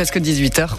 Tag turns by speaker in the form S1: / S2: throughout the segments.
S1: presque 18h.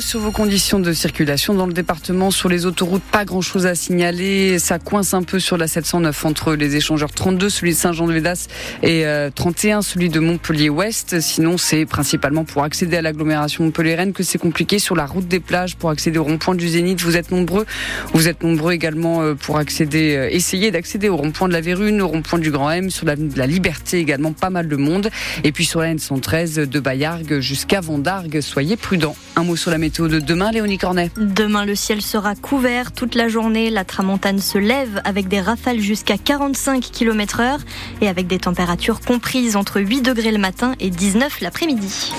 S1: Sur vos conditions de circulation dans le département. Sur les autoroutes, pas grand chose à signaler. Ça coince un peu sur la 709 entre les échangeurs 32, celui de Saint-Jean-de-Védas et 31, euh, celui de Montpellier-Ouest. Sinon, c'est principalement pour accéder à l'agglomération Montpellier-Rennes que c'est compliqué sur la route des plages pour accéder au rond-point du Zénith. Vous êtes nombreux. Vous êtes nombreux également euh, pour accéder, euh, essayer d'accéder au rond-point de la Vérune, au rond-point du Grand M, sur la, la Liberté également, pas mal de monde. Et puis sur la N113 de Bayargues jusqu'à Vendargues, soyez prudents. Un mot sur la demain, Léonie Cornet
S2: Demain, le ciel sera couvert toute la journée. La tramontane se lève avec des rafales jusqu'à 45 km heure et avec des températures comprises entre 8 degrés le matin et 19 l'après-midi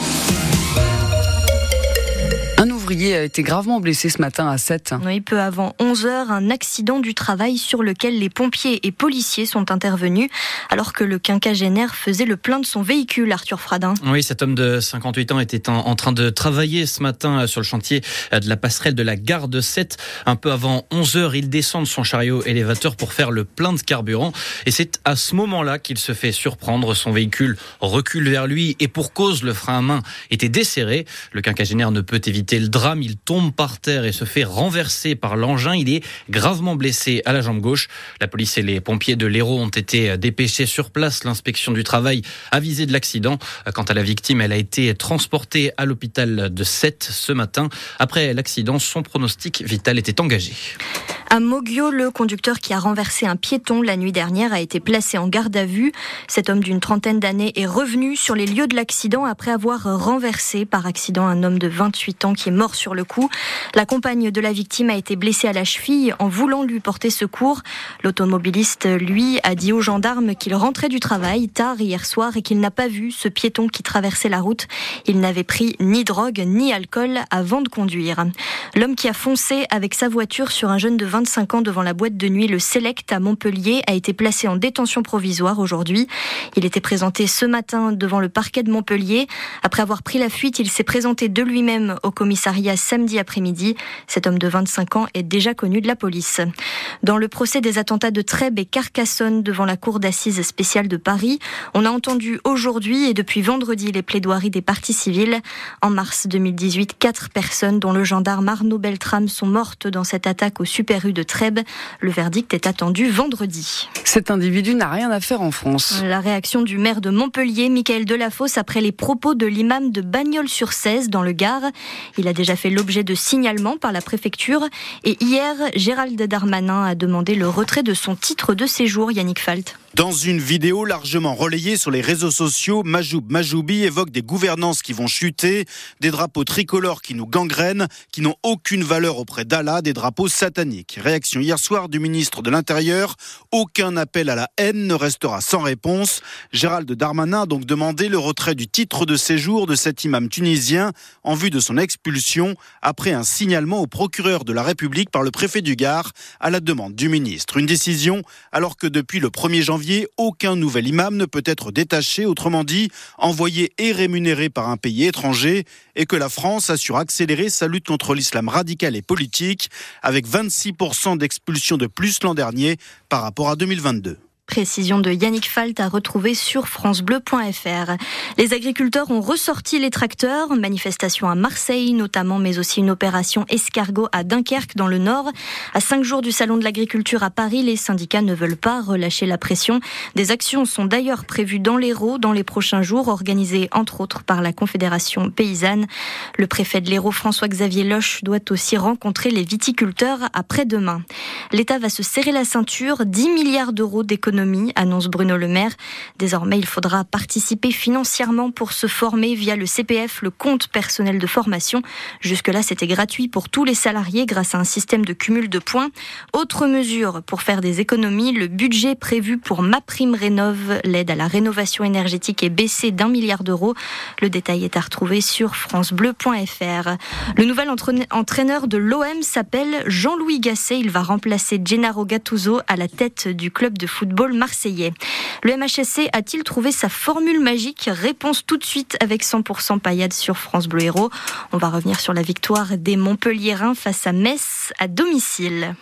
S1: a été gravement blessé ce matin à 7.
S2: Oui, peu avant 11 heures, un accident du travail sur lequel les pompiers et policiers sont intervenus alors que le quinquagénaire faisait le plein de son véhicule, Arthur Fradin.
S3: Oui, cet homme de 58 ans était en, train de travailler ce matin sur le chantier de la passerelle de la gare de 7. Un peu avant 11 heures, il descend de son chariot élévateur pour faire le plein de carburant et c'est à ce moment-là qu'il se fait surprendre. Son véhicule recule vers lui et pour cause, le frein à main était desserré. Le quinquagénaire ne peut éviter le drame, il tombe par terre et se fait renverser par l'engin. Il est gravement blessé à la jambe gauche. La police et les pompiers de l'Hérault ont été dépêchés sur place. L'inspection du travail a visé de l'accident. Quant à la victime, elle a été transportée à l'hôpital de Sète ce matin. Après l'accident, son pronostic vital était engagé.
S2: À Moggio, le conducteur qui a renversé un piéton la nuit dernière a été placé en garde à vue. Cet homme d'une trentaine d'années est revenu sur les lieux de l'accident après avoir renversé par accident un homme de 28 ans qui est mort sur le coup. La compagne de la victime a été blessée à la cheville en voulant lui porter secours. L'automobiliste, lui, a dit aux gendarmes qu'il rentrait du travail tard hier soir et qu'il n'a pas vu ce piéton qui traversait la route. Il n'avait pris ni drogue ni alcool avant de conduire. L'homme qui a foncé avec sa voiture sur un jeune de 25 ans devant la boîte de nuit Le Select à Montpellier a été placé en détention provisoire aujourd'hui. Il était présenté ce matin devant le parquet de Montpellier. Après avoir pris la fuite, il s'est présenté de lui-même au commissariat samedi après-midi. Cet homme de 25 ans est déjà connu de la police. Dans le procès des attentats de Trèbes et Carcassonne devant la cour d'assises spéciale de Paris, on a entendu aujourd'hui et depuis vendredi les plaidoiries des parties civiles. En mars 2018, quatre personnes, dont le gendarme Arnaud Beltrame, sont mortes dans cette attaque au Super de Trèbes. Le verdict est attendu vendredi.
S1: Cet individu n'a rien à faire en France.
S2: La réaction du maire de Montpellier, Michael Delafosse, après les propos de l'imam de Bagnols-sur-Cèze dans le Gard. Il a déjà fait l'objet de signalements par la préfecture et hier, Gérald Darmanin a demandé le retrait de son titre de séjour, Yannick Falt.
S4: Dans une vidéo largement relayée sur les réseaux sociaux, Majoub Majoubi évoque des gouvernances qui vont chuter, des drapeaux tricolores qui nous gangrènent, qui n'ont aucune valeur auprès d'Allah, des drapeaux sataniques. Réaction hier soir du ministre de l'Intérieur, aucun appel à la haine ne restera sans réponse. Gérald Darmanin a donc demandé le retrait du titre de séjour de cet imam tunisien en vue de son expulsion après un signalement au procureur de la République par le préfet du Gard à la demande du ministre. Une décision alors que depuis le 1er janvier, aucun nouvel imam ne peut être détaché, autrement dit, envoyé et rémunéré par un pays étranger, et que la France assure accélérer sa lutte contre l'islam radical et politique, avec 26% d'expulsions de plus l'an dernier par rapport à 2022.
S2: Précision de Yannick Falt à retrouver sur francebleu.fr. Les agriculteurs ont ressorti les tracteurs, manifestation à Marseille notamment, mais aussi une opération escargot à Dunkerque dans le Nord. À cinq jours du Salon de l'agriculture à Paris, les syndicats ne veulent pas relâcher la pression. Des actions sont d'ailleurs prévues dans l'Hérault dans les prochains jours, organisées entre autres par la Confédération paysanne. Le préfet de l'Hérault, François-Xavier Loche, doit aussi rencontrer les viticulteurs après-demain. L'État va se serrer la ceinture, 10 milliards d'euros d'économies annonce Bruno Le Maire. Désormais, il faudra participer financièrement pour se former via le CPF, le compte personnel de formation. Jusque-là, c'était gratuit pour tous les salariés grâce à un système de cumul de points. Autre mesure pour faire des économies, le budget prévu pour Ma Prime Rénove, l'aide à la rénovation énergétique, est baissé d'un milliard d'euros. Le détail est à retrouver sur francebleu.fr. Le nouvel entraîneur de l'OM s'appelle Jean-Louis Gasset. Il va remplacer Gennaro Gattuso à la tête du club de Le MHSC a-t-il trouvé sa formule magique Réponse tout de suite avec 100% paillade sur France Bleu Héros. On va revenir sur la victoire des Montpelliérains face à Metz à domicile.